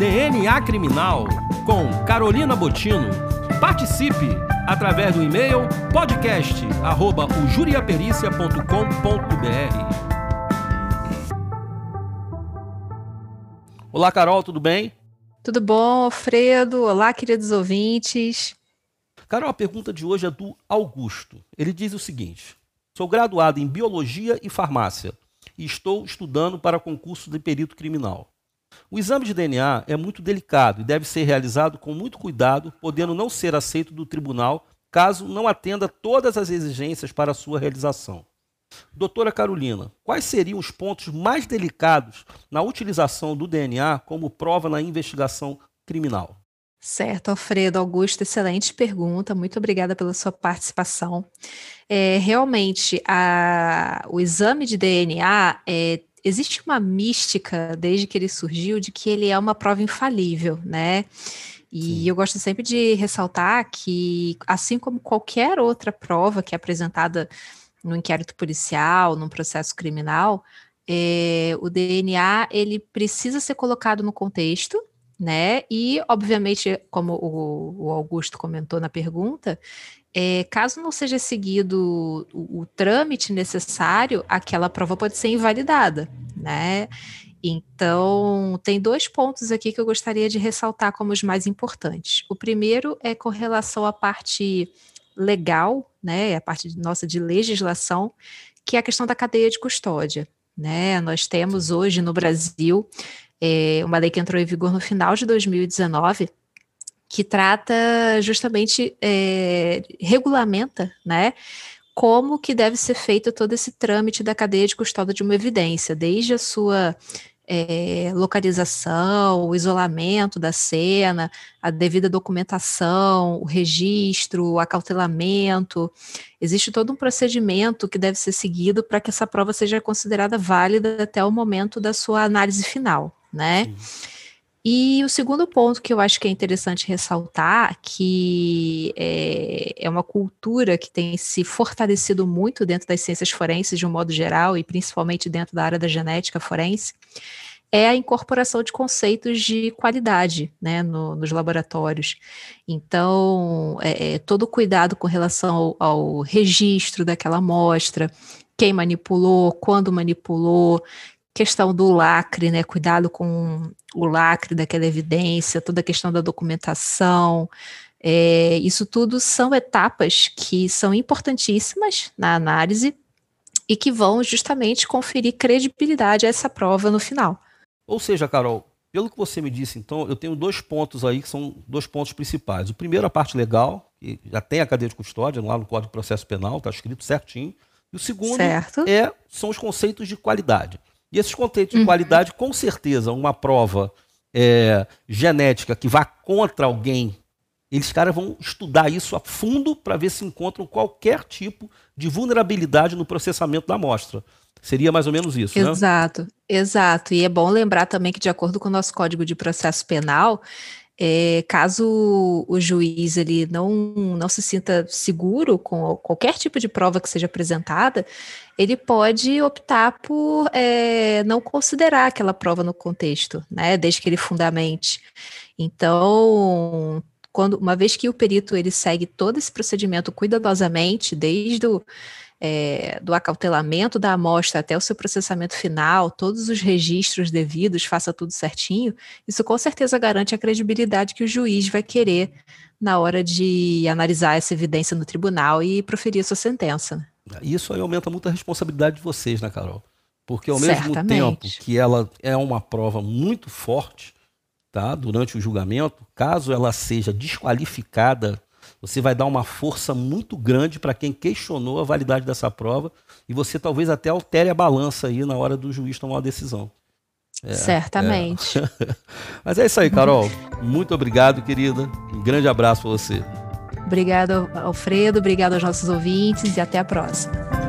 DNA Criminal com Carolina Botino. Participe através do e-mail podcast@ujuriapericia.com.br. Olá, Carol, tudo bem? Tudo bom, Alfredo? Olá, queridos ouvintes. Carol, a pergunta de hoje é do Augusto. Ele diz o seguinte: Sou graduado em Biologia e Farmácia e estou estudando para concurso de perito criminal. O exame de DNA é muito delicado e deve ser realizado com muito cuidado, podendo não ser aceito do tribunal caso não atenda todas as exigências para sua realização. Doutora Carolina, quais seriam os pontos mais delicados na utilização do DNA como prova na investigação criminal? Certo, Alfredo Augusto, excelente pergunta, muito obrigada pela sua participação. É, realmente, a, o exame de DNA, é, existe uma mística desde que ele surgiu de que ele é uma prova infalível, né? E Sim. eu gosto sempre de ressaltar que, assim como qualquer outra prova que é apresentada no inquérito policial, num processo criminal, é, o DNA ele precisa ser colocado no contexto, né? E, obviamente, como o, o Augusto comentou na pergunta, é, caso não seja seguido o, o, trâmite necessário, aquela prova pode ser invalidada, né? Então, tem dois pontos aqui que eu gostaria de ressaltar como os mais importantes. O primeiro é com relação à parte legal, né, a parte nossa de legislação, que é a questão da cadeia de custódia. Né? Nós temos hoje no Brasil é, uma lei que entrou em vigor no final de 2019 que trata justamente, é, regulamenta, né, como que deve ser feito todo esse trâmite da cadeia de custódia de uma evidência, desde a sua é, localização, o isolamento da cena, a devida documentação, o registro, o acautelamento. Existe todo um procedimento que deve ser seguido para que essa prova seja considerada válida até o momento da sua análise final, né? Sim. E o segundo ponto que eu acho que é interessante ressaltar, que é, é, uma cultura que tem se fortalecido muito dentro das ciências forenses de um modo geral, e principalmente dentro da área da genética forense, é a incorporação de conceitos de qualidade né, no, nos laboratórios. Então, é, é, todo cuidado com relação ao, ao registro daquela amostra, quem manipulou, quando manipulou, questão do lacre, né? Cuidado com o lacre daquela evidência, toda a questão da documentação. É, isso tudo são etapas que são importantíssimas na análise e que vão justamente conferir credibilidade a essa prova no final. Ou seja, Carol, pelo que você me disse, então, eu tenho dois pontos aí que são dois pontos principais. O primeiro, a parte legal, que já tem a cadeia de custódia lá no Código de Processo Penal, está escrito certinho. E o segundo é, são os conceitos de qualidade. E esses conceitos de uhum. qualidade, com certeza, uma prova é, genética que vá contra alguém, eles caras vão estudar isso a fundo para ver se encontram qualquer tipo de vulnerabilidade no processamento da amostra. Seria mais ou menos isso, exato, né? Exato, exato. E é bom lembrar também que, de acordo com o nosso Código de Processo Penal, é, caso o juiz ele não, não se sinta seguro com qualquer tipo de prova que seja apresentada, ele pode optar por é, não considerar aquela prova no contexto, né, desde que ele fundamente. Então, quando, uma vez que o perito ele segue todo esse procedimento cuidadosamente, desde o é, do acautelamento da amostra até o seu processamento final, todos os registros devidos, faça tudo certinho, isso com certeza garante a credibilidade que o juiz vai querer na hora de analisar essa evidência no tribunal e proferir a sua sentença. Isso aí aumenta muito a responsabilidade de vocês, né, Carol? Porque ao mesmo tempo que ela é uma prova muito forte, tá, durante o julgamento, caso ela seja desqualificada você vai dar uma força muito grande para quem questionou a validade dessa prova e você talvez até altere a balança aí na hora do juiz tomar uma decisão. É, Certamente. É. Mas é isso aí, Carol. Muito obrigado, querida. Um grande abraço para você. Obrigado, Alfredo. Obrigado aos nossos ouvintes e até a próxima.